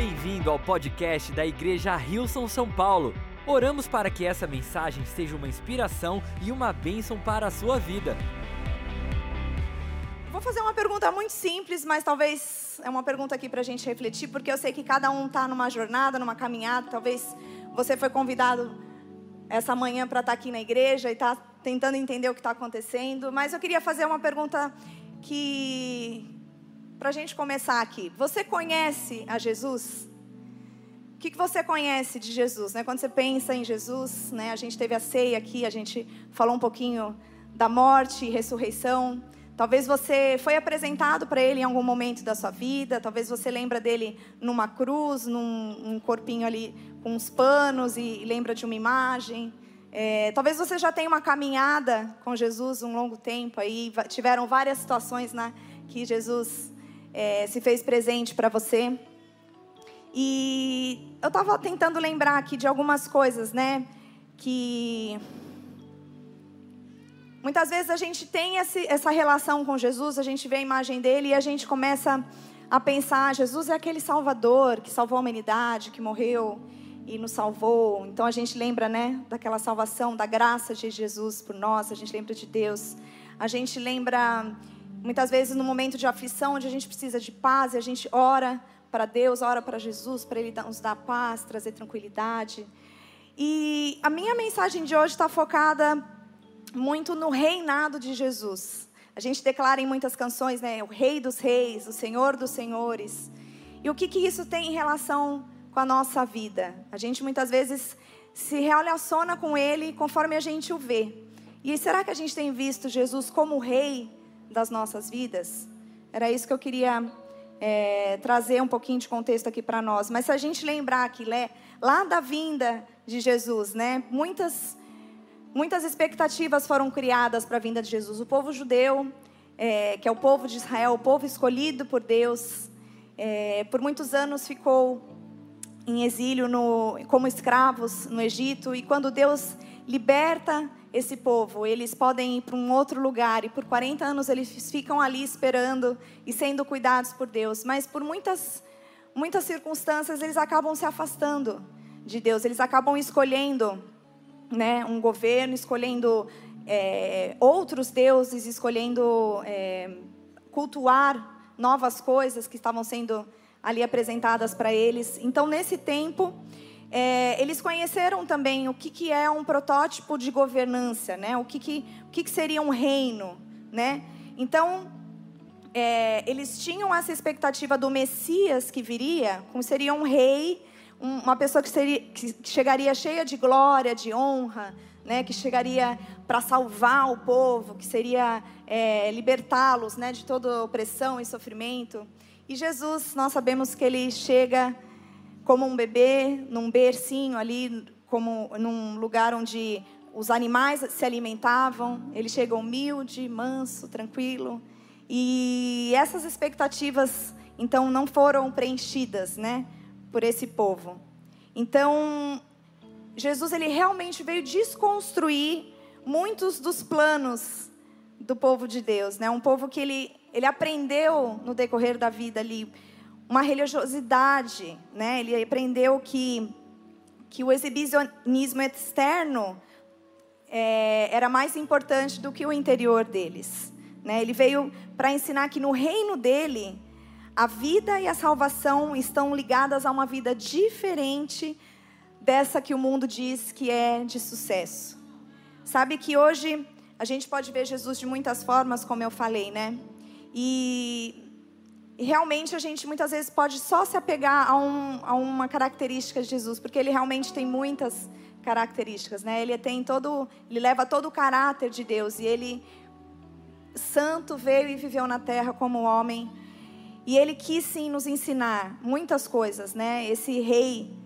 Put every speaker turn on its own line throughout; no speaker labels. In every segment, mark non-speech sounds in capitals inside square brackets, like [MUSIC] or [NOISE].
Bem-vindo ao podcast da Igreja Rilson São Paulo. Oramos para que essa mensagem seja uma inspiração e uma bênção para a sua vida.
Vou fazer uma pergunta muito simples, mas talvez é uma pergunta aqui para a gente refletir, porque eu sei que cada um está numa jornada, numa caminhada. Talvez você foi convidado essa manhã para estar tá aqui na igreja e está tentando entender o que está acontecendo. Mas eu queria fazer uma pergunta que para a gente começar aqui. Você conhece a Jesus? O que, que você conhece de Jesus? Né? Quando você pensa em Jesus, né? a gente teve a ceia aqui, a gente falou um pouquinho da morte e ressurreição. Talvez você foi apresentado para ele em algum momento da sua vida, talvez você lembra dele numa cruz, num um corpinho ali com uns panos e, e lembra de uma imagem. É, talvez você já tenha uma caminhada com Jesus um longo tempo aí, tiveram várias situações né, que Jesus é, se fez presente para você. E eu estava tentando lembrar aqui de algumas coisas, né? Que muitas vezes a gente tem esse, essa relação com Jesus, a gente vê a imagem dele e a gente começa a pensar: Jesus é aquele Salvador que salvou a humanidade, que morreu e nos salvou. Então a gente lembra, né, daquela salvação, da graça de Jesus por nós, a gente lembra de Deus. A gente lembra Muitas vezes no momento de aflição, onde a gente precisa de paz, e a gente ora para Deus, ora para Jesus, para Ele nos dar paz, trazer tranquilidade. E a minha mensagem de hoje está focada muito no reinado de Jesus. A gente declara em muitas canções, né? O Rei dos Reis, o Senhor dos Senhores. E o que, que isso tem em relação com a nossa vida? A gente muitas vezes se relaciona com Ele conforme a gente o vê. E será que a gente tem visto Jesus como Rei das nossas vidas? Era isso que eu queria é, trazer um pouquinho de contexto aqui para nós. Mas se a gente lembrar que lá da vinda de Jesus, né, muitas, muitas expectativas foram criadas para a vinda de Jesus. O povo judeu, é, que é o povo de Israel, o povo escolhido por Deus, é, por muitos anos ficou em exílio no, como escravos no Egito. E quando Deus liberta esse povo. Eles podem ir para um outro lugar e por 40 anos eles ficam ali esperando e sendo cuidados por Deus. Mas por muitas, muitas circunstâncias eles acabam se afastando de Deus. Eles acabam escolhendo né, um governo, escolhendo é, outros deuses, escolhendo é, cultuar novas coisas que estavam sendo ali apresentadas para eles. Então, nesse tempo, é, eles conheceram também o que, que é um protótipo de governança, né? o, que, que, o que, que seria um reino. Né? Então, é, eles tinham essa expectativa do Messias que viria, como seria um rei, um, uma pessoa que, seria, que chegaria cheia de glória, de honra, né? que chegaria para salvar o povo, que seria é, libertá-los né? de toda opressão e sofrimento. E Jesus, nós sabemos que ele chega como um bebê, num bercinho ali, como num lugar onde os animais se alimentavam. Ele chega humilde, manso, tranquilo. E essas expectativas, então, não foram preenchidas, né, por esse povo. Então, Jesus ele realmente veio desconstruir muitos dos planos do povo de Deus, né? Um povo que ele ele aprendeu no decorrer da vida ali uma religiosidade, né? Ele aprendeu que que o exibicionismo externo é, era mais importante do que o interior deles. Né? Ele veio para ensinar que no reino dele a vida e a salvação estão ligadas a uma vida diferente dessa que o mundo diz que é de sucesso. Sabe que hoje a gente pode ver Jesus de muitas formas, como eu falei, né? E e realmente a gente muitas vezes pode só se apegar a, um, a uma característica de Jesus, porque ele realmente tem muitas características, né? Ele tem todo, ele leva todo o caráter de Deus e ele santo veio e viveu na terra como homem. E ele quis sim nos ensinar muitas coisas, né? Esse rei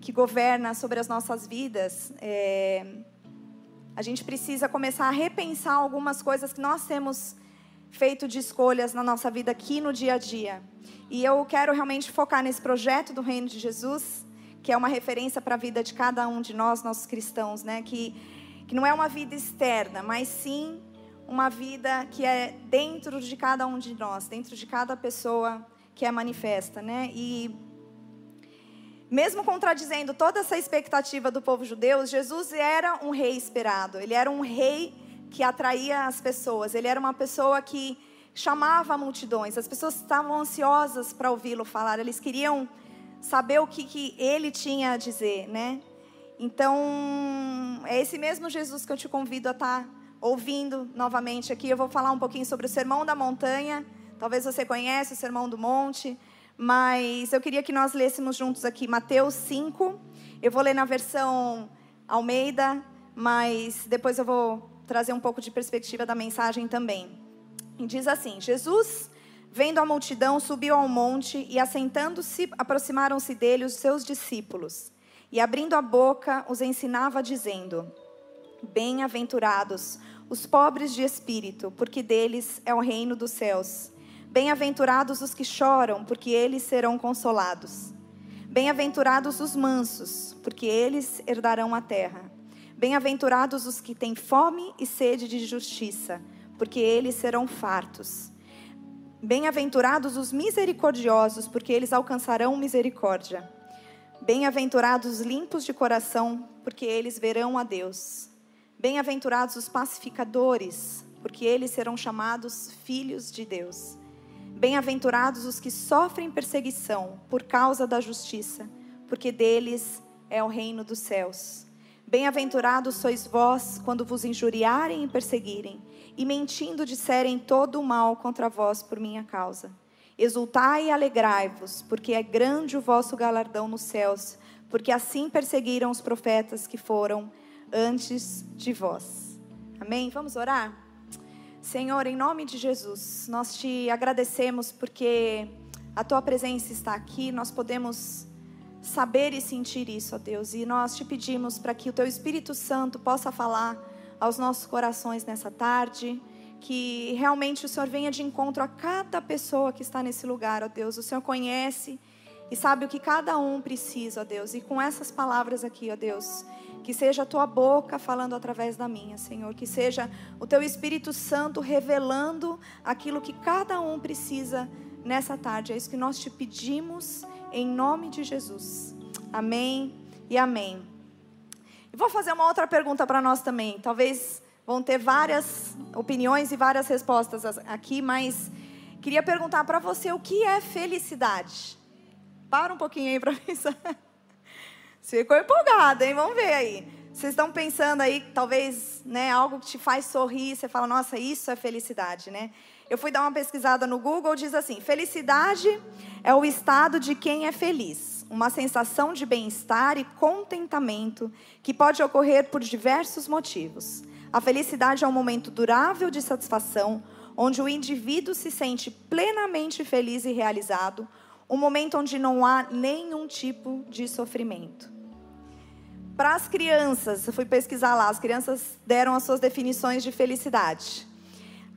que governa sobre as nossas vidas, é... a gente precisa começar a repensar algumas coisas que nós temos feito de escolhas na nossa vida aqui no dia a dia. E eu quero realmente focar nesse projeto do Reino de Jesus, que é uma referência para a vida de cada um de nós, nossos cristãos, né? Que, que não é uma vida externa, mas sim uma vida que é dentro de cada um de nós, dentro de cada pessoa que é manifesta, né? E mesmo contradizendo toda essa expectativa do povo judeu, Jesus era um rei esperado. Ele era um rei que atraía as pessoas. Ele era uma pessoa que chamava multidões. As pessoas estavam ansiosas para ouvi-lo falar. Eles queriam saber o que, que ele tinha a dizer, né? Então, é esse mesmo Jesus que eu te convido a estar tá ouvindo novamente aqui. Eu vou falar um pouquinho sobre o Sermão da Montanha. Talvez você conheça o Sermão do Monte, mas eu queria que nós lêssemos juntos aqui Mateus 5. Eu vou ler na versão Almeida, mas depois eu vou trazer um pouco de perspectiva da mensagem também. E diz assim: Jesus, vendo a multidão, subiu ao monte e, assentando-se, aproximaram-se dele os seus discípulos. E abrindo a boca, os ensinava, dizendo: Bem-aventurados os pobres de espírito, porque deles é o reino dos céus. Bem-aventurados os que choram, porque eles serão consolados. Bem-aventurados os mansos, porque eles herdarão a terra. Bem-aventurados os que têm fome e sede de justiça, porque eles serão fartos. Bem-aventurados os misericordiosos, porque eles alcançarão misericórdia. Bem-aventurados os limpos de coração, porque eles verão a Deus. Bem-aventurados os pacificadores, porque eles serão chamados filhos de Deus. Bem-aventurados os que sofrem perseguição por causa da justiça, porque deles é o reino dos céus. Bem-aventurados sois vós quando vos injuriarem e perseguirem, e mentindo disserem todo o mal contra vós por minha causa. Exultai e alegrai-vos, porque é grande o vosso galardão nos céus, porque assim perseguiram os profetas que foram antes de vós. Amém? Vamos orar? Senhor, em nome de Jesus, nós te agradecemos porque a tua presença está aqui, nós podemos saber e sentir isso, ó Deus, e nós te pedimos para que o teu Espírito Santo possa falar aos nossos corações nessa tarde que realmente o Senhor venha de encontro a cada pessoa que está nesse lugar, ó Deus. O Senhor conhece e sabe o que cada um precisa, ó Deus. E com essas palavras aqui, ó Deus, que seja a tua boca falando através da minha, Senhor. Que seja o teu Espírito Santo revelando aquilo que cada um precisa nessa tarde. É isso que nós te pedimos em nome de Jesus. Amém e amém. E vou fazer uma outra pergunta para nós também. Talvez Vão ter várias opiniões e várias respostas aqui, mas queria perguntar para você o que é felicidade. Para um pouquinho aí para [LAUGHS] pensar. Você ficou empolgada, hein? Vamos ver aí. Vocês estão pensando aí, talvez, né, algo que te faz sorrir, você fala, nossa, isso é felicidade, né? Eu fui dar uma pesquisada no Google, diz assim: felicidade é o estado de quem é feliz, uma sensação de bem-estar e contentamento que pode ocorrer por diversos motivos. A felicidade é um momento durável de satisfação, onde o indivíduo se sente plenamente feliz e realizado, um momento onde não há nenhum tipo de sofrimento. Para as crianças, eu fui pesquisar lá, as crianças deram as suas definições de felicidade.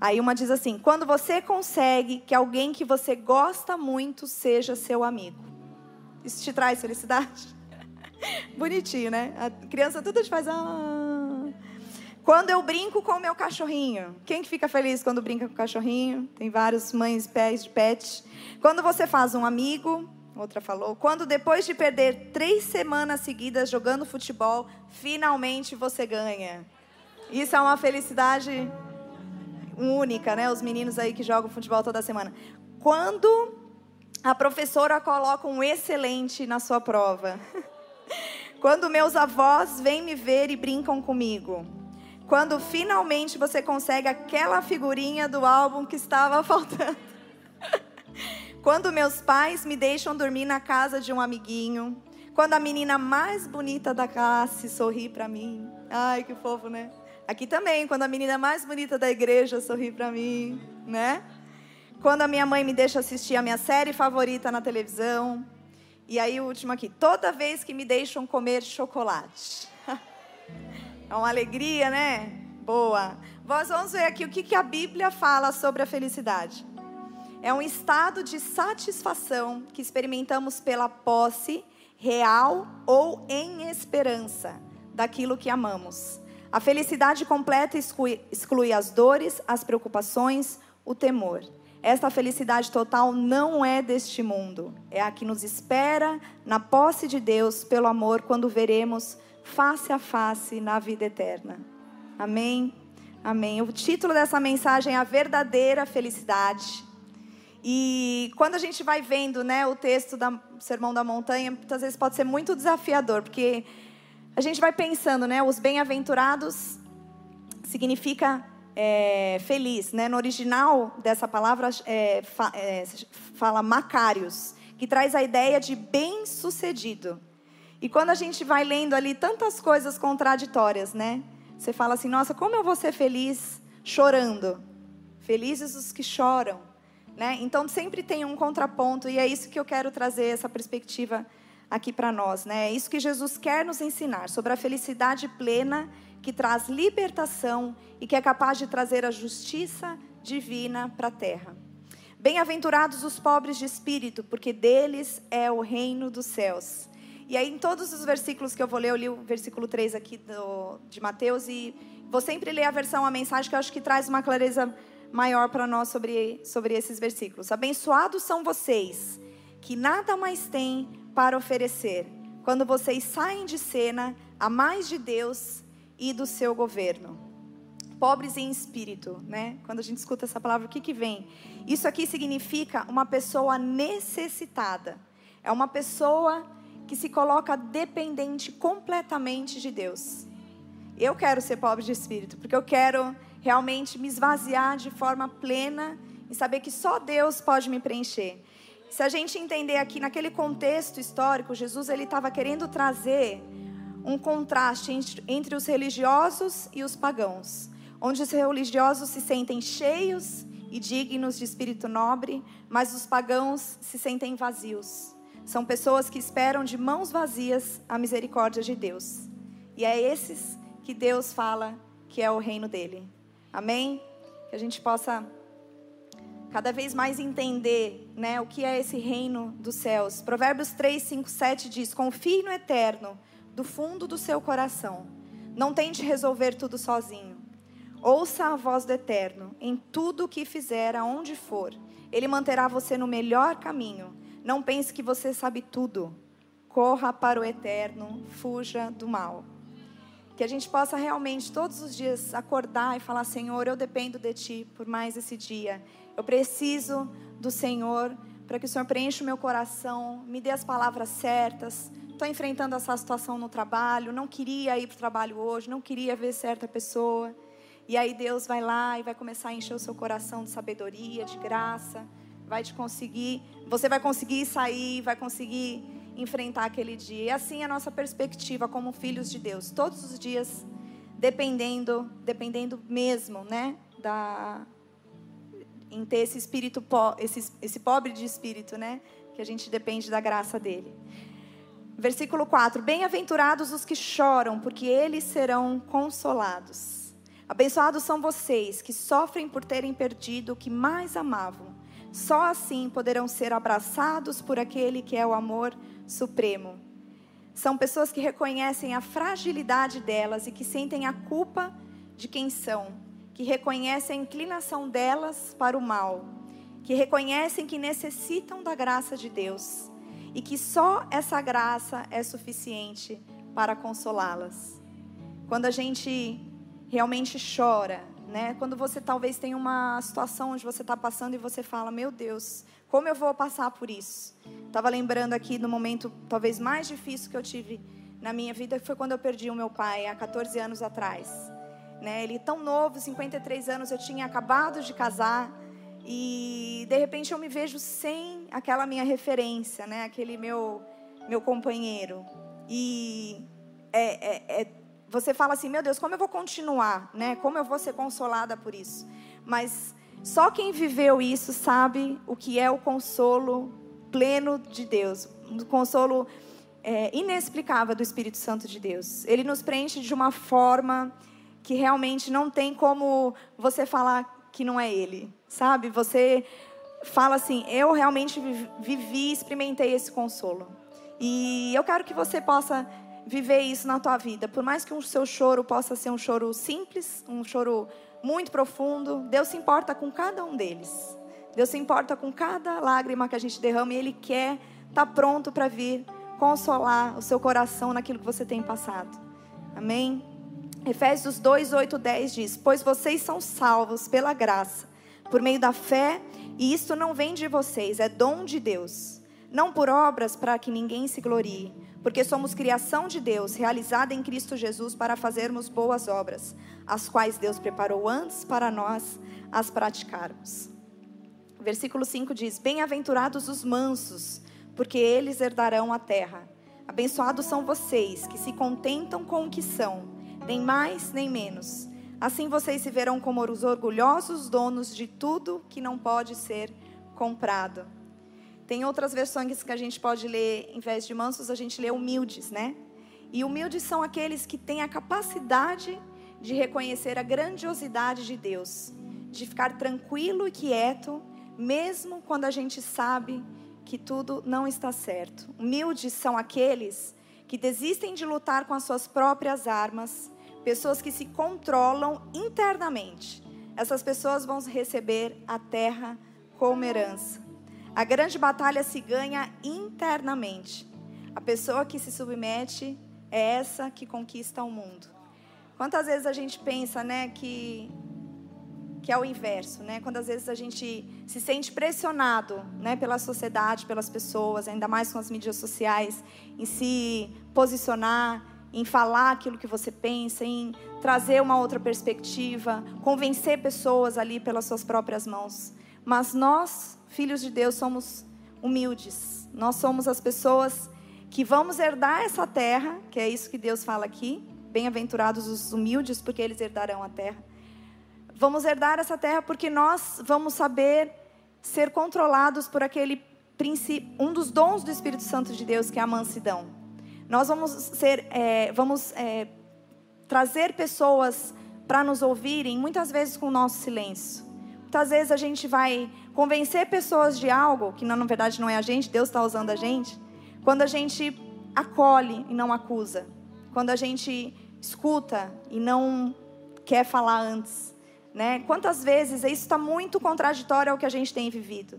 Aí uma diz assim: quando você consegue que alguém que você gosta muito seja seu amigo. Isso te traz felicidade? [LAUGHS] Bonitinho, né? A criança tudo te faz. Ah, quando eu brinco com o meu cachorrinho. Quem que fica feliz quando brinca com o cachorrinho? Tem vários mães pés de pet. Quando você faz um amigo, outra falou. Quando depois de perder três semanas seguidas jogando futebol, finalmente você ganha. Isso é uma felicidade única, né? Os meninos aí que jogam futebol toda semana. Quando a professora coloca um excelente na sua prova. [LAUGHS] Quando meus avós vêm me ver e brincam comigo. Quando finalmente você consegue aquela figurinha do álbum que estava [LAUGHS] faltando. Quando meus pais me deixam dormir na casa de um amiguinho. Quando a menina mais bonita da classe sorri para mim. Ai, que fofo, né? Aqui também, quando a menina mais bonita da igreja sorri para mim, né? Quando a minha mãe me deixa assistir a minha série favorita na televisão. E aí, o último aqui. Toda vez que me deixam comer chocolate. [LAUGHS] É uma alegria, né? Boa. Nós vamos ver aqui o que, a Bíblia fala sobre a felicidade. É um estado de satisfação que experimentamos pela posse real ou em esperança daquilo que amamos. A felicidade completa exclui, exclui as dores, as preocupações, o temor. Esta felicidade total não é deste mundo, é a que nos espera na posse de Deus pelo amor quando veremos face a face na vida eterna. Amém? Amém. O título dessa mensagem é A Verdadeira Felicidade. E quando a gente vai vendo né, o texto do Sermão da Montanha, muitas vezes pode ser muito desafiador, porque a gente vai pensando, né? Os bem-aventurados significa é, feliz, né? No original dessa palavra é, fa, é, fala macários, que traz a ideia de bem-sucedido. E quando a gente vai lendo ali tantas coisas contraditórias, né? Você fala assim, nossa, como eu vou ser feliz chorando? Felizes os que choram, né? Então sempre tem um contraponto e é isso que eu quero trazer essa perspectiva aqui para nós, né? É isso que Jesus quer nos ensinar sobre a felicidade plena que traz libertação e que é capaz de trazer a justiça divina para a terra. Bem-aventurados os pobres de espírito, porque deles é o reino dos céus. E aí, em todos os versículos que eu vou ler, eu li o versículo 3 aqui do, de Mateus e vou sempre ler a versão, a mensagem, que eu acho que traz uma clareza maior para nós sobre, sobre esses versículos. Abençoados são vocês, que nada mais têm para oferecer, quando vocês saem de cena a mais de Deus e do seu governo. Pobres em espírito, né? Quando a gente escuta essa palavra, o que, que vem? Isso aqui significa uma pessoa necessitada. É uma pessoa que se coloca dependente completamente de Deus. Eu quero ser pobre de espírito, porque eu quero realmente me esvaziar de forma plena e saber que só Deus pode me preencher. Se a gente entender aqui naquele contexto histórico, Jesus ele estava querendo trazer um contraste entre, os religiosos e os pagãos, onde os religiosos se sentem cheios e dignos de espírito nobre, mas os pagãos se sentem vazios. São pessoas que esperam de mãos vazias a misericórdia de Deus. E é esses que Deus fala que é o reino dele. Amém? Que a gente possa cada vez mais entender né, o que é esse reino dos céus. Provérbios 3, 5, 7 diz: Confie no eterno, do fundo do seu coração. Não tente resolver tudo sozinho. Ouça a voz do eterno em tudo o que fizer, aonde for. Ele manterá você no melhor caminho. Não pense que você sabe tudo. Corra para o eterno, fuja do mal. Que a gente possa realmente todos os dias acordar e falar: Senhor, eu dependo de Ti por mais esse dia. Eu preciso do Senhor para que o Senhor preencha o meu coração, me dê as palavras certas. Estou enfrentando essa situação no trabalho, não queria ir para o trabalho hoje, não queria ver certa pessoa. E aí Deus vai lá e vai começar a encher o seu coração de sabedoria, de graça vai te conseguir, você vai conseguir sair, vai conseguir enfrentar aquele dia. E assim é a nossa perspectiva como filhos de Deus, todos os dias dependendo, dependendo mesmo, né, da em ter esse espírito esse, esse pobre de espírito, né, que a gente depende da graça dele. Versículo 4: Bem-aventurados os que choram, porque eles serão consolados. Abençoados são vocês que sofrem por terem perdido o que mais amavam só assim poderão ser abraçados por aquele que é o amor supremo. São pessoas que reconhecem a fragilidade delas e que sentem a culpa de quem são, que reconhecem a inclinação delas para o mal, que reconhecem que necessitam da graça de Deus e que só essa graça é suficiente para consolá-las. Quando a gente realmente chora, né? Quando você talvez tem uma situação onde você está passando e você fala, meu Deus, como eu vou passar por isso? Estava lembrando aqui do momento talvez mais difícil que eu tive na minha vida, que foi quando eu perdi o meu pai, há 14 anos atrás. Né? Ele tão novo, 53 anos, eu tinha acabado de casar e de repente eu me vejo sem aquela minha referência, né? Aquele meu meu companheiro. E é, é, é você fala assim, meu Deus, como eu vou continuar, né? Como eu vou ser consolada por isso? Mas só quem viveu isso sabe o que é o consolo pleno de Deus, o consolo é, inexplicável do Espírito Santo de Deus. Ele nos preenche de uma forma que realmente não tem como você falar que não é Ele, sabe? Você fala assim, eu realmente vivi, experimentei esse consolo. E eu quero que você possa viver isso na tua vida. Por mais que o seu choro possa ser um choro simples, um choro muito profundo, Deus se importa com cada um deles. Deus se importa com cada lágrima que a gente derrama e Ele quer estar tá pronto para vir consolar o seu coração naquilo que você tem passado. Amém? Efésios 2, 8, 10 diz: Pois vocês são salvos pela graça, por meio da fé, e isto não vem de vocês, é dom de Deus. Não por obras para que ninguém se glorie, porque somos criação de Deus, realizada em Cristo Jesus para fazermos boas obras, as quais Deus preparou antes para nós as praticarmos. Versículo 5 diz: Bem-aventurados os mansos, porque eles herdarão a terra. Abençoados são vocês que se contentam com o que são, nem mais nem menos. Assim vocês se verão como os orgulhosos donos de tudo que não pode ser comprado. Tem outras versões que a gente pode ler, em vez de mansos, a gente lê humildes, né? E humildes são aqueles que têm a capacidade de reconhecer a grandiosidade de Deus, de ficar tranquilo e quieto, mesmo quando a gente sabe que tudo não está certo. Humildes são aqueles que desistem de lutar com as suas próprias armas, pessoas que se controlam internamente. Essas pessoas vão receber a terra como herança. A grande batalha se ganha internamente. A pessoa que se submete é essa que conquista o mundo. Quantas vezes a gente pensa, né, que que é o inverso, né? Quando às vezes a gente se sente pressionado, né, pela sociedade, pelas pessoas, ainda mais com as mídias sociais, em se posicionar, em falar aquilo que você pensa, em trazer uma outra perspectiva, convencer pessoas ali pelas suas próprias mãos. Mas nós filhos de Deus, somos humildes. Nós somos as pessoas que vamos herdar essa terra, que é isso que Deus fala aqui. Bem-aventurados os humildes, porque eles herdarão a terra. Vamos herdar essa terra porque nós vamos saber ser controlados por aquele um dos dons do Espírito Santo de Deus, que é a mansidão. Nós vamos ser, é, vamos é, trazer pessoas para nos ouvirem, muitas vezes com o nosso silêncio. Muitas vezes a gente vai convencer pessoas de algo, que na verdade não é a gente, Deus está usando a gente, quando a gente acolhe e não acusa. Quando a gente escuta e não quer falar antes. Né? Quantas vezes isso está muito contraditório ao que a gente tem vivido.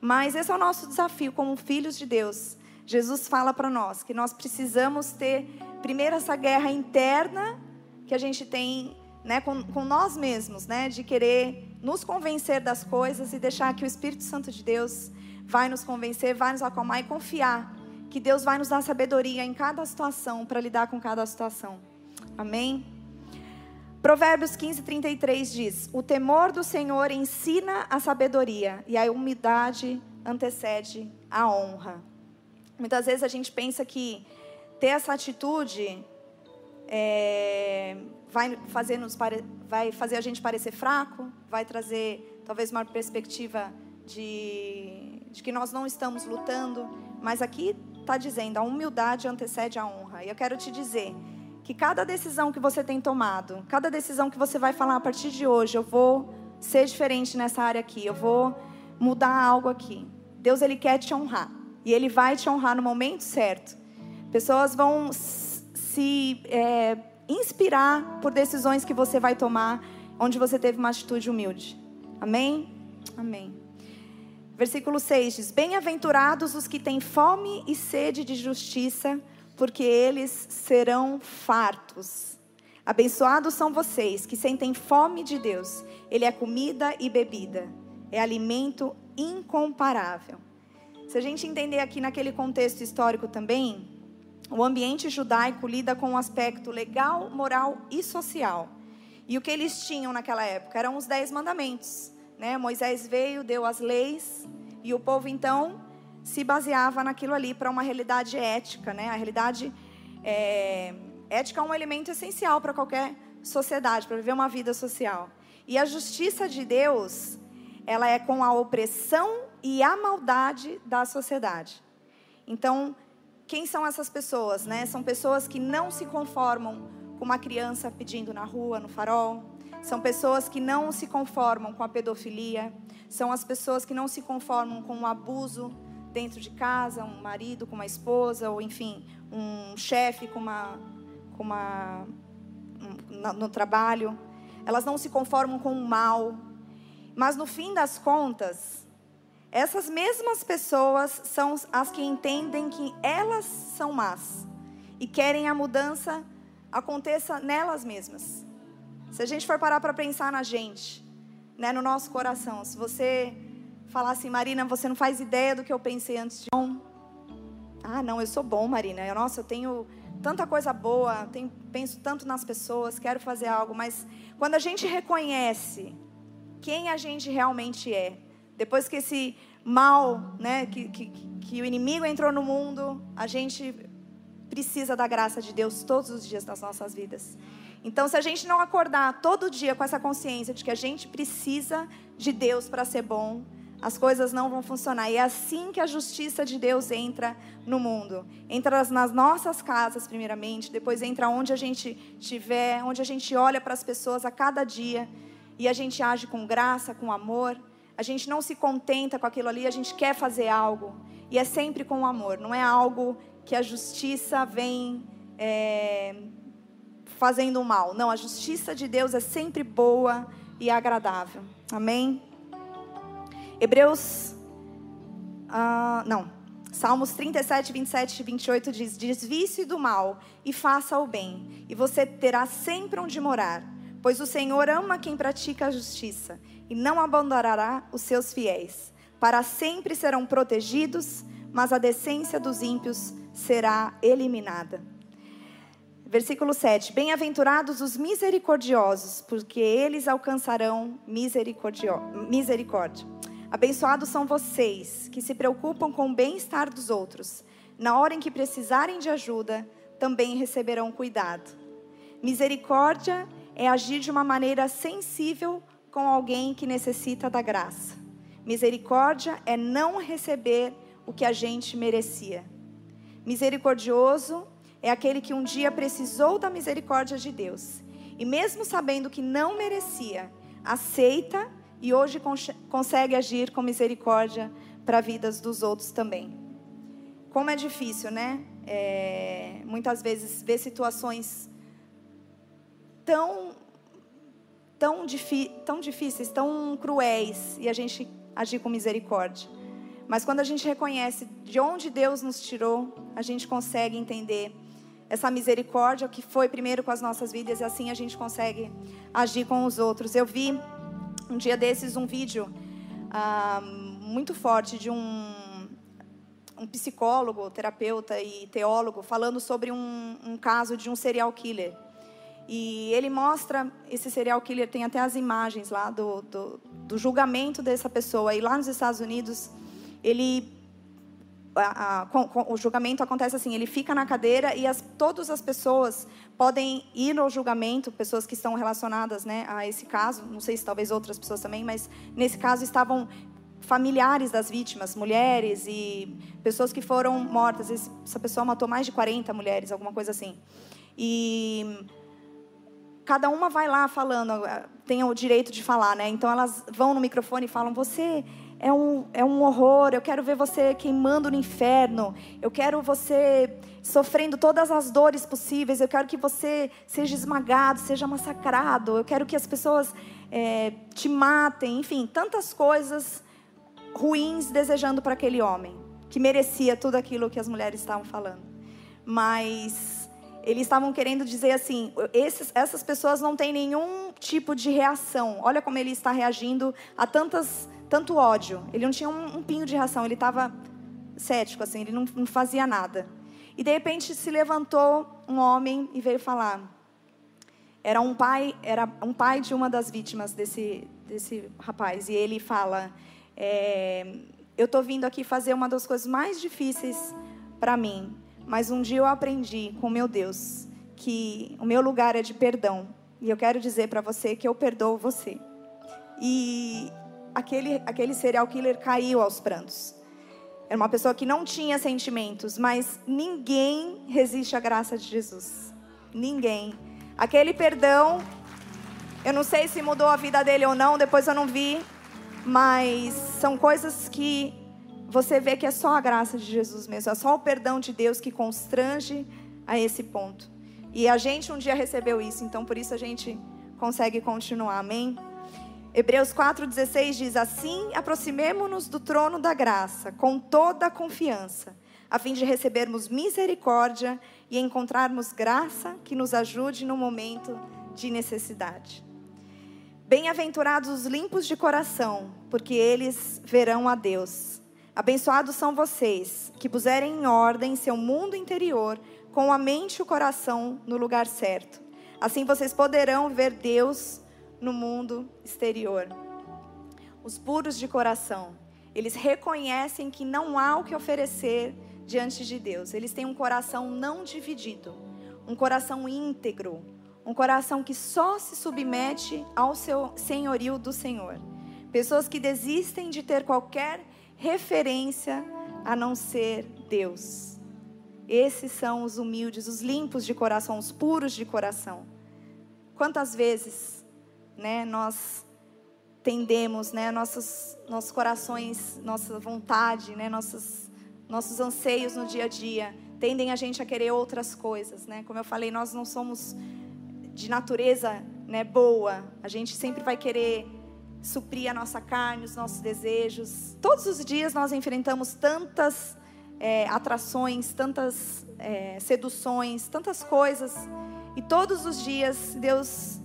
Mas esse é o nosso desafio como filhos de Deus. Jesus fala para nós que nós precisamos ter primeiro essa guerra interna que a gente tem né, com, com nós mesmos, né, de querer nos convencer das coisas e deixar que o Espírito Santo de Deus vai nos convencer, vai nos acalmar e confiar que Deus vai nos dar sabedoria em cada situação para lidar com cada situação. Amém? Provérbios 15, 33 diz: O temor do Senhor ensina a sabedoria, e a humildade antecede a honra. Muitas vezes a gente pensa que ter essa atitude é, vai fazer, nos pare... vai fazer a gente parecer fraco, vai trazer talvez uma perspectiva de, de que nós não estamos lutando, mas aqui está dizendo: a humildade antecede a honra. E eu quero te dizer que cada decisão que você tem tomado, cada decisão que você vai falar a partir de hoje, eu vou ser diferente nessa área aqui, eu vou mudar algo aqui. Deus ele quer te honrar e ele vai te honrar no momento certo. Pessoas vão se é, inspirar por decisões que você vai tomar, onde você teve uma atitude humilde. Amém? Amém. Versículo 6 diz: Bem-aventurados os que têm fome e sede de justiça, porque eles serão fartos. Abençoados são vocês que sentem fome de Deus. Ele é comida e bebida, é alimento incomparável. Se a gente entender aqui naquele contexto histórico também, o ambiente judaico lida com um aspecto legal, moral e social. E o que eles tinham naquela época eram os dez mandamentos. Né? Moisés veio, deu as leis, e o povo então se baseava naquilo ali para uma realidade ética. Né? A realidade é... ética é um elemento essencial para qualquer sociedade, para viver uma vida social. E a justiça de Deus, ela é com a opressão e a maldade da sociedade. Então, quem são essas pessoas, né? São pessoas que não se conformam com uma criança pedindo na rua, no farol. São pessoas que não se conformam com a pedofilia. São as pessoas que não se conformam com o abuso dentro de casa, um marido com uma esposa, ou enfim, um chefe com uma, com uma um, no trabalho. Elas não se conformam com o mal. Mas no fim das contas, essas mesmas pessoas são as que entendem que elas são más e querem a mudança aconteça nelas mesmas. Se a gente for parar para pensar na gente, né, no nosso coração, se você falar assim, Marina, você não faz ideia do que eu pensei antes de. Ah, não, eu sou bom, Marina. Eu, nossa, eu tenho tanta coisa boa, tenho, penso tanto nas pessoas, quero fazer algo, mas quando a gente reconhece quem a gente realmente é, depois que esse mal, né, que, que, que o inimigo entrou no mundo, a gente precisa da graça de Deus todos os dias das nossas vidas. Então, se a gente não acordar todo dia com essa consciência de que a gente precisa de Deus para ser bom, as coisas não vão funcionar. E é assim que a justiça de Deus entra no mundo. Entra nas nossas casas, primeiramente, depois entra onde a gente estiver, onde a gente olha para as pessoas a cada dia e a gente age com graça, com amor. A gente não se contenta com aquilo ali, a gente quer fazer algo. E é sempre com amor, não é algo que a justiça vem é, fazendo mal. Não, a justiça de Deus é sempre boa e agradável. Amém? Hebreus. Uh, não. Salmos 37, 27 e 28 diz: Desvie-se do mal e faça o bem, e você terá sempre onde morar. Pois o Senhor ama quem pratica a justiça e não abandonará os seus fiéis. Para sempre serão protegidos, mas a decência dos ímpios será eliminada. Versículo 7: Bem-aventurados os misericordiosos, porque eles alcançarão misericórdia. Abençoados são vocês que se preocupam com o bem-estar dos outros. Na hora em que precisarem de ajuda, também receberão cuidado. Misericórdia é agir de uma maneira sensível com alguém que necessita da graça. Misericórdia é não receber o que a gente merecia. Misericordioso é aquele que um dia precisou da misericórdia de Deus e, mesmo sabendo que não merecia, aceita e hoje consegue agir com misericórdia para a vida dos outros também. Como é difícil, né? É, muitas vezes ver situações tão, tão, tão difíceis, tão cruéis e a gente agir com misericórdia. Mas quando a gente reconhece de onde Deus nos tirou, a gente consegue entender essa misericórdia que foi primeiro com as nossas vidas e assim a gente consegue agir com os outros. Eu vi um dia desses um vídeo ah, muito forte de um, um psicólogo, terapeuta e teólogo falando sobre um, um caso de um serial killer. E ele mostra esse serial killer, tem até as imagens lá do, do, do julgamento dessa pessoa. E lá nos Estados Unidos, ele a, a, com, com, o julgamento acontece assim, ele fica na cadeira e as, todas as pessoas podem ir ao julgamento, pessoas que estão relacionadas né, a esse caso, não sei se talvez outras pessoas também, mas nesse caso estavam familiares das vítimas, mulheres e pessoas que foram mortas. Essa pessoa matou mais de 40 mulheres, alguma coisa assim. E cada uma vai lá falando, tem o direito de falar, né? Então elas vão no microfone e falam: Você é um, é um horror, eu quero ver você queimando no inferno, eu quero você sofrendo todas as dores possíveis, eu quero que você seja esmagado, seja massacrado, eu quero que as pessoas é, te matem, enfim, tantas coisas ruins desejando para aquele homem, que merecia tudo aquilo que as mulheres estavam falando. Mas eles estavam querendo dizer assim: esses, essas pessoas não têm nenhum tipo de reação. Olha como ele está reagindo a tantas tanto ódio. Ele não tinha um, um pinho de reação, ele estava cético, assim, ele não, não fazia nada. E de repente se levantou um homem e veio falar. Era um pai, era um pai de uma das vítimas desse, desse rapaz. E ele fala: é, Eu estou vindo aqui fazer uma das coisas mais difíceis para mim. Mas um dia eu aprendi com meu Deus que o meu lugar é de perdão. E eu quero dizer para você que eu perdoo você. E aquele, aquele serial killer caiu aos prantos. Era uma pessoa que não tinha sentimentos, mas ninguém resiste à graça de Jesus. Ninguém. Aquele perdão, eu não sei se mudou a vida dele ou não, depois eu não vi, mas são coisas que você vê que é só a graça de Jesus mesmo, é só o perdão de Deus que constrange a esse ponto. E a gente um dia recebeu isso, então por isso a gente consegue continuar. Amém? Hebreus 4,16 diz: Assim aproximemo-nos do trono da graça, com toda a confiança, a fim de recebermos misericórdia e encontrarmos graça que nos ajude no momento de necessidade. Bem-aventurados os limpos de coração, porque eles verão a Deus. Abençoados são vocês que puserem em ordem seu mundo interior, com a mente e o coração no lugar certo. Assim vocês poderão ver Deus no mundo exterior. Os puros de coração, eles reconhecem que não há o que oferecer diante de Deus. Eles têm um coração não dividido, um coração íntegro, um coração que só se submete ao seu senhorio do Senhor. Pessoas que desistem de ter qualquer referência a não ser Deus. Esses são os humildes, os limpos de coração, os puros de coração. Quantas vezes, né, nós tendemos, né, nossos, nossos corações, nossa vontade, né, nossos, nossos anseios no dia a dia, tendem a gente a querer outras coisas, né? Como eu falei, nós não somos de natureza né, boa. A gente sempre vai querer suprir a nossa carne, os nossos desejos. Todos os dias nós enfrentamos tantas é, atrações, tantas é, seduções, tantas coisas. E todos os dias Deus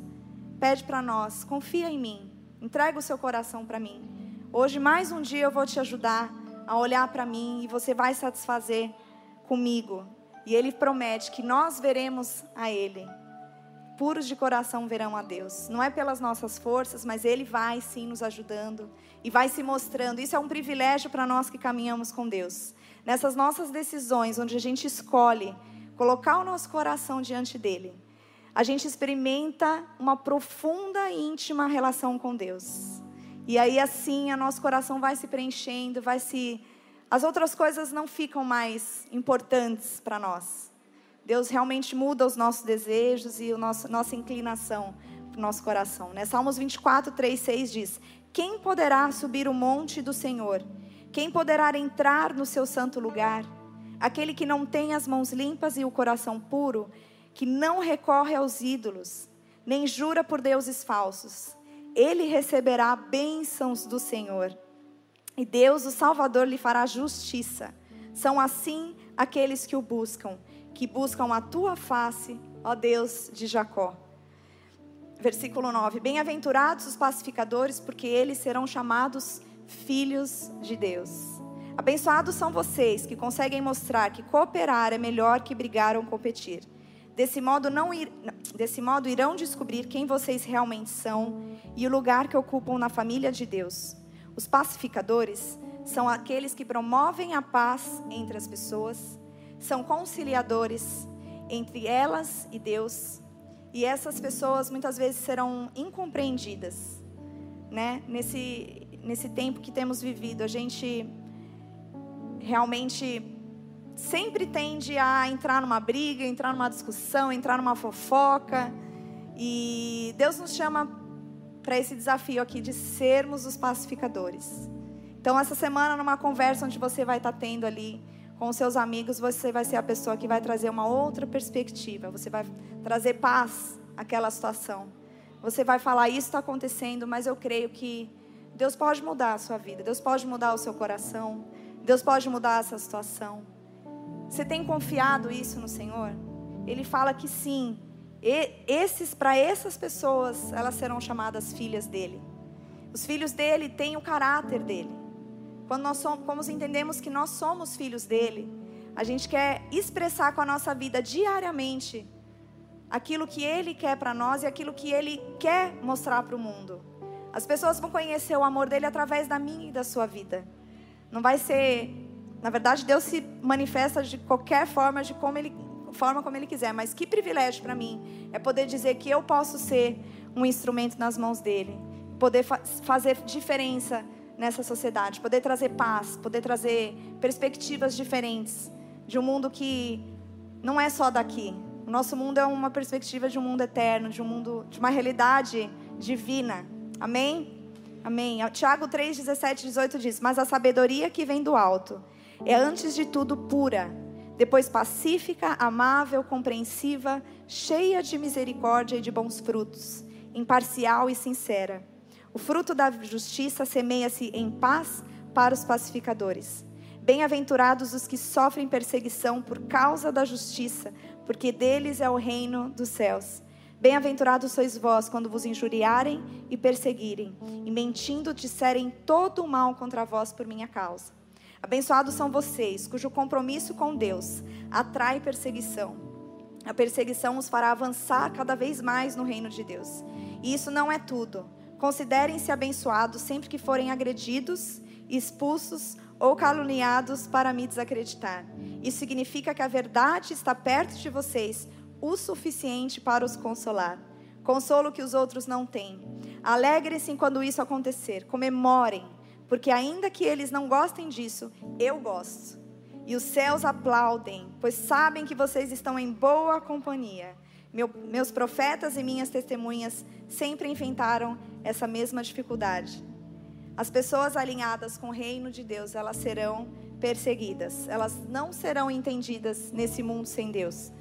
pede para nós: confia em mim, entrega o seu coração para mim. Hoje, mais um dia, eu vou te ajudar a olhar para mim e você vai satisfazer comigo. E Ele promete que nós veremos a Ele puros de coração verão a Deus. Não é pelas nossas forças, mas Ele vai sim nos ajudando e vai se mostrando. Isso é um privilégio para nós que caminhamos com Deus. Nessas nossas decisões, onde a gente escolhe colocar o nosso coração diante dele, a gente experimenta uma profunda e íntima relação com Deus. E aí assim, o nosso coração vai se preenchendo, vai se as outras coisas não ficam mais importantes para nós. Deus realmente muda os nossos desejos e a nossa, nossa inclinação para o nosso coração. Né? Salmos 24, 3, 6 diz: Quem poderá subir o monte do Senhor? Quem poderá entrar no seu santo lugar? Aquele que não tem as mãos limpas e o coração puro, que não recorre aos ídolos, nem jura por deuses falsos. Ele receberá bênçãos do Senhor. E Deus, o Salvador, lhe fará justiça. São assim aqueles que o buscam que buscam a tua face, ó Deus de Jacó. Versículo 9: Bem-aventurados os pacificadores, porque eles serão chamados filhos de Deus. Abençoados são vocês que conseguem mostrar que cooperar é melhor que brigar ou competir. Desse modo, não ir, desse modo irão descobrir quem vocês realmente são e o lugar que ocupam na família de Deus. Os pacificadores são aqueles que promovem a paz entre as pessoas são conciliadores entre elas e Deus. E essas pessoas muitas vezes serão incompreendidas, né? Nesse nesse tempo que temos vivido, a gente realmente sempre tende a entrar numa briga, entrar numa discussão, entrar numa fofoca. E Deus nos chama para esse desafio aqui de sermos os pacificadores. Então, essa semana, numa conversa onde você vai estar tendo ali com seus amigos, você vai ser a pessoa que vai trazer uma outra perspectiva. Você vai trazer paz àquela situação. Você vai falar: Isso está acontecendo, mas eu creio que Deus pode mudar a sua vida. Deus pode mudar o seu coração. Deus pode mudar essa situação. Você tem confiado isso no Senhor? Ele fala que sim. E esses para essas pessoas, elas serão chamadas filhas dele. Os filhos dele têm o caráter dele. Quando nós somos, como entendemos que nós somos filhos dele, a gente quer expressar com a nossa vida diariamente aquilo que ele quer para nós e aquilo que ele quer mostrar para o mundo. As pessoas vão conhecer o amor dele através da minha e da sua vida. Não vai ser, na verdade, Deus se manifesta de qualquer forma, de como ele, forma como ele quiser. Mas que privilégio para mim é poder dizer que eu posso ser um instrumento nas mãos dele, poder fa fazer diferença nessa sociedade, poder trazer paz, poder trazer perspectivas diferentes de um mundo que não é só daqui. O nosso mundo é uma perspectiva de um mundo eterno, de um mundo, de uma realidade divina. Amém? Amém. Tiago 3, 17 18 diz: Mas a sabedoria que vem do alto é antes de tudo pura, depois pacífica, amável, compreensiva, cheia de misericórdia e de bons frutos, imparcial e sincera. O fruto da justiça semeia-se em paz para os pacificadores. Bem-aventurados os que sofrem perseguição por causa da justiça, porque deles é o reino dos céus. Bem-aventurados sois vós quando vos injuriarem e perseguirem, e mentindo disserem todo o mal contra vós por minha causa. Abençoados são vocês, cujo compromisso com Deus atrai perseguição. A perseguição os fará avançar cada vez mais no reino de Deus. E isso não é tudo. Considerem-se abençoados sempre que forem agredidos, expulsos ou caluniados para me desacreditar. Isso significa que a verdade está perto de vocês o suficiente para os consolar. Consolo que os outros não têm. Alegrem-se quando isso acontecer. Comemorem, porque ainda que eles não gostem disso, eu gosto. E os céus aplaudem, pois sabem que vocês estão em boa companhia. Meu, meus profetas e minhas testemunhas sempre enfrentaram essa mesma dificuldade. As pessoas alinhadas com o reino de Deus, elas serão perseguidas. Elas não serão entendidas nesse mundo sem Deus.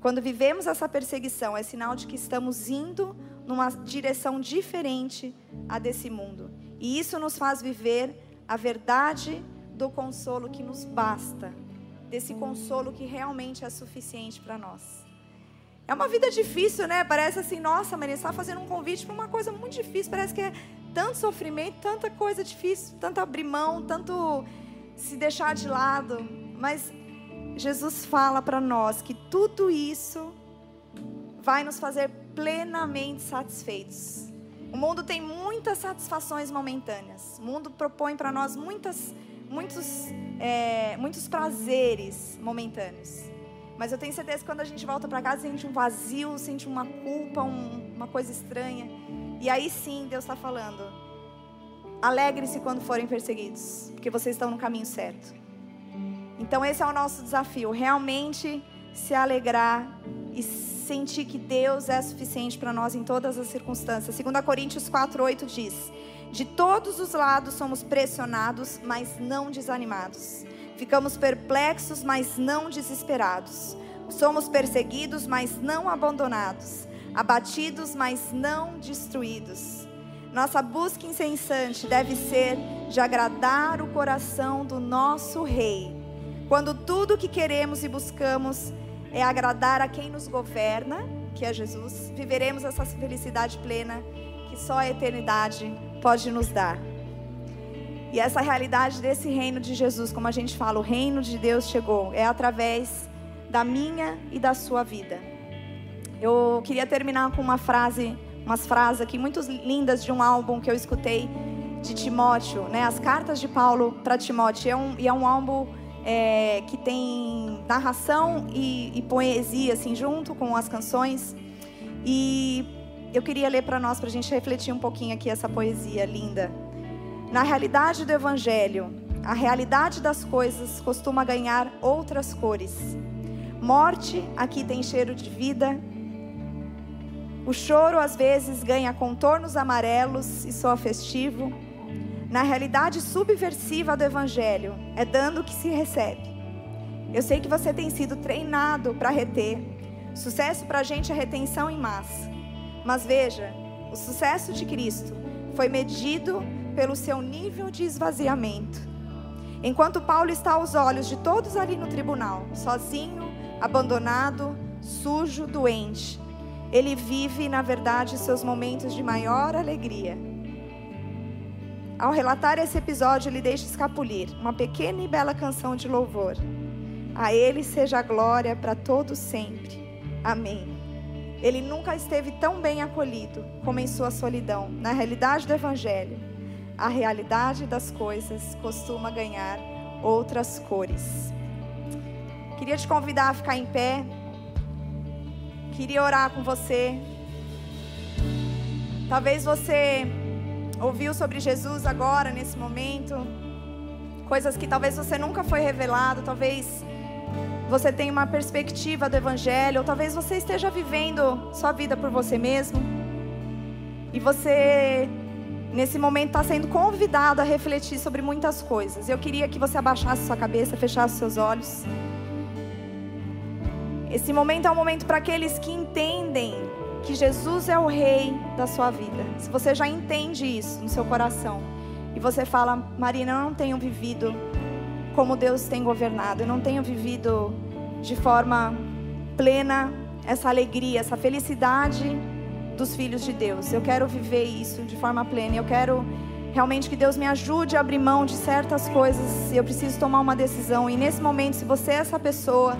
Quando vivemos essa perseguição, é sinal de que estamos indo numa direção diferente a desse mundo. E isso nos faz viver a verdade do consolo que nos basta, desse consolo que realmente é suficiente para nós. É uma vida difícil, né? Parece assim, nossa, Maria, está fazendo um convite para uma coisa muito difícil. Parece que é tanto sofrimento, tanta coisa difícil, tanto abrir mão, tanto se deixar de lado. Mas Jesus fala para nós que tudo isso vai nos fazer plenamente satisfeitos. O mundo tem muitas satisfações momentâneas. O mundo propõe para nós muitas, muitos, é, muitos prazeres momentâneos. Mas eu tenho certeza que quando a gente volta para casa, sente um vazio, sente uma culpa, um, uma coisa estranha. E aí sim, Deus está falando: alegre-se quando forem perseguidos, porque vocês estão no caminho certo. Então, esse é o nosso desafio: realmente se alegrar e sentir que Deus é suficiente para nós em todas as circunstâncias. 2 Coríntios 4,8 diz: De todos os lados somos pressionados, mas não desanimados. Ficamos perplexos, mas não desesperados. Somos perseguidos, mas não abandonados abatidos, mas não destruídos. Nossa busca incessante deve ser de agradar o coração do nosso Rei. Quando tudo o que queremos e buscamos é agradar a quem nos governa, que é Jesus, viveremos essa felicidade plena que só a eternidade pode nos dar. E essa realidade desse reino de Jesus, como a gente fala, o reino de Deus chegou, é através da minha e da sua vida. Eu queria terminar com uma frase, umas frases aqui muito lindas de um álbum que eu escutei de Timóteo, né? As cartas de Paulo para Timóteo. É um, e é um álbum é, que tem narração e, e, poesia, assim, junto com as canções. E eu queria ler para nós, para a gente refletir um pouquinho aqui essa poesia linda. Na realidade do Evangelho, a realidade das coisas costuma ganhar outras cores. Morte aqui tem cheiro de vida o choro às vezes ganha contornos amarelos e soa festivo. Na realidade subversiva do Evangelho, é dando que se recebe. Eu sei que você tem sido treinado para reter. Sucesso para a gente é retenção em massa. Mas veja, o sucesso de Cristo foi medido pelo seu nível de esvaziamento. Enquanto Paulo está aos olhos de todos ali no tribunal, sozinho, abandonado, sujo, doente, ele vive, na verdade, seus momentos de maior alegria. Ao relatar esse episódio, ele deixa escapulir uma pequena e bela canção de louvor. A Ele seja a glória para todos sempre. Amém. Ele nunca esteve tão bem acolhido como em sua solidão. Na realidade do Evangelho, a realidade das coisas costuma ganhar outras cores. Queria te convidar a ficar em pé. Queria orar com você. Talvez você ouviu sobre Jesus agora, nesse momento. Coisas que talvez você nunca foi revelado. Talvez você tenha uma perspectiva do Evangelho. Ou talvez você esteja vivendo sua vida por você mesmo. E você, nesse momento, está sendo convidado a refletir sobre muitas coisas. Eu queria que você abaixasse sua cabeça, fechasse seus olhos. Esse momento é um momento para aqueles que entendem que Jesus é o rei da sua vida, se você já entende isso no seu coração, e você fala, Marina, eu não tenho vivido como Deus tem governado, eu não tenho vivido de forma plena essa alegria, essa felicidade dos filhos de Deus. Eu quero viver isso de forma plena. Eu quero realmente que Deus me ajude a abrir mão de certas coisas. Eu preciso tomar uma decisão. E nesse momento, se você é essa pessoa,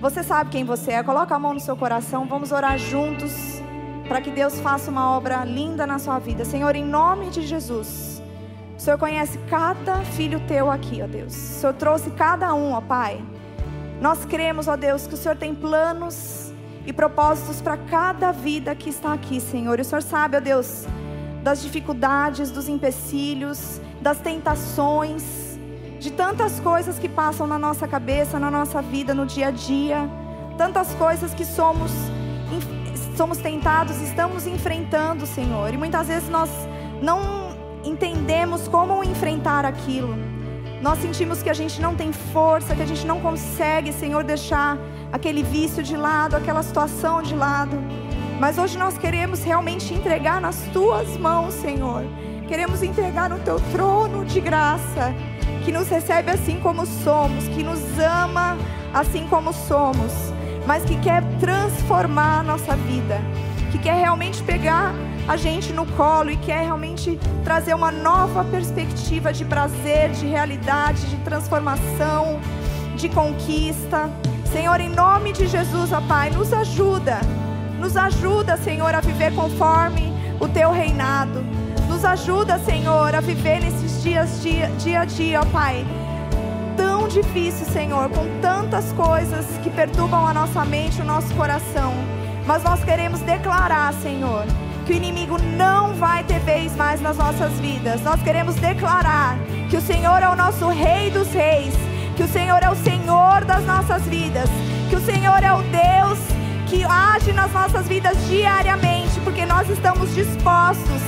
você sabe quem você é. Coloca a mão no seu coração. Vamos orar juntos para que Deus faça uma obra linda na sua vida. Senhor, em nome de Jesus. O Senhor conhece cada filho teu aqui, ó Deus. O Senhor trouxe cada um, ó Pai. Nós cremos, ó Deus, que o Senhor tem planos e propósitos para cada vida que está aqui, Senhor. E o Senhor sabe, ó Deus, das dificuldades, dos empecilhos, das tentações, de tantas coisas que passam na nossa cabeça, na nossa vida, no dia a dia, tantas coisas que somos somos tentados, estamos enfrentando, Senhor. E muitas vezes nós não entendemos como enfrentar aquilo. Nós sentimos que a gente não tem força, que a gente não consegue, Senhor, deixar aquele vício de lado, aquela situação de lado. Mas hoje nós queremos realmente entregar nas tuas mãos, Senhor. Queremos entregar no teu trono de graça, que nos recebe assim como somos, que nos ama assim como somos, mas que quer transformar a nossa vida, que quer realmente pegar a gente no colo e quer realmente trazer uma nova perspectiva de prazer, de realidade, de transformação, de conquista. Senhor, em nome de Jesus, ó Pai, nos ajuda. Nos ajuda, Senhor, a viver conforme o teu reinado. Nos ajuda, Senhor, a viver nesses dias dia, dia a dia, ó Pai. Tão difícil, Senhor, com tantas coisas que perturbam a nossa mente, o nosso coração. Mas nós queremos declarar, Senhor, que o inimigo não vai ter vez mais nas nossas vidas. Nós queremos declarar que o Senhor é o nosso Rei dos Reis, que o Senhor é o Senhor das nossas vidas, que o Senhor é o Deus que age nas nossas vidas diariamente, porque nós estamos dispostos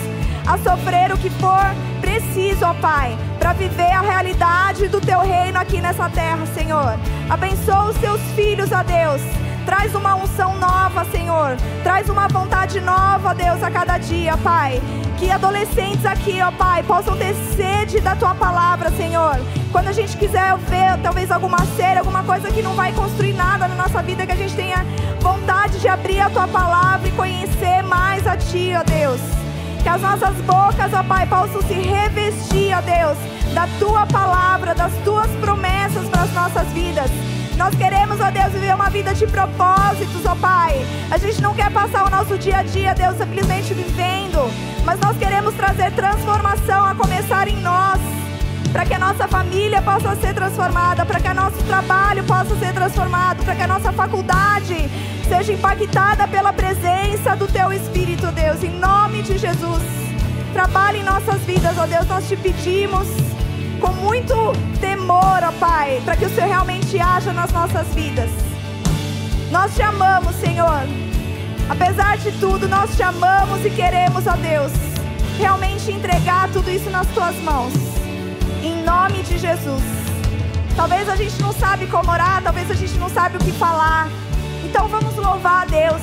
a sofrer o que for preciso, ó Pai, para viver a realidade do Teu reino aqui nessa terra, Senhor. Abençoa os Teus filhos, ó Deus Traz uma unção nova, Senhor. Traz uma vontade nova, Deus, a cada dia, Pai. Que adolescentes aqui, ó Pai, possam ter sede da Tua palavra, Senhor. Quando a gente quiser ver talvez alguma série, alguma coisa que não vai construir nada na nossa vida, que a gente tenha vontade de abrir a Tua palavra e conhecer mais a Ti, ó Deus. Que as nossas bocas, ó Pai, possam se revestir, ó Deus, da Tua palavra, das Tuas promessas para as nossas vidas. Nós queremos, ó Deus, viver uma vida de propósitos, ó Pai. A gente não quer passar o nosso dia a dia, Deus, simplesmente vivendo, mas nós queremos trazer transformação a começar em nós. Para que a nossa família possa ser transformada, para que o nosso trabalho possa ser transformado, para que a nossa faculdade seja impactada pela presença do Teu Espírito, Deus, em nome de Jesus. Trabalhe em nossas vidas, ó Deus, nós te pedimos com muito temor, ó Pai, para que o Senhor realmente haja nas nossas vidas. Nós te amamos, Senhor. Apesar de tudo, nós te amamos e queremos, ó Deus, realmente entregar tudo isso nas tuas mãos. Em nome de Jesus. Talvez a gente não sabe como orar, talvez a gente não sabe o que falar. Então vamos louvar a Deus.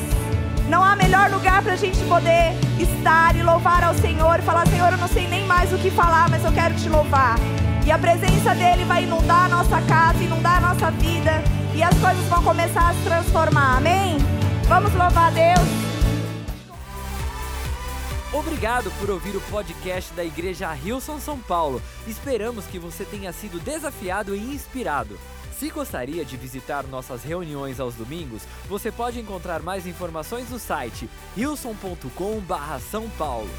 Não há melhor lugar para a gente poder estar e louvar ao Senhor e falar: Senhor, eu não sei nem mais o que falar, mas eu quero te louvar. E a presença dele vai inundar a nossa casa, inundar a nossa vida. E as coisas vão começar a se transformar. Amém? Vamos louvar a Deus.
Obrigado por ouvir o podcast da Igreja Rilson São Paulo. Esperamos que você tenha sido desafiado e inspirado. Se gostaria de visitar nossas reuniões aos domingos, você pode encontrar mais informações no site rilson.com/são paulo.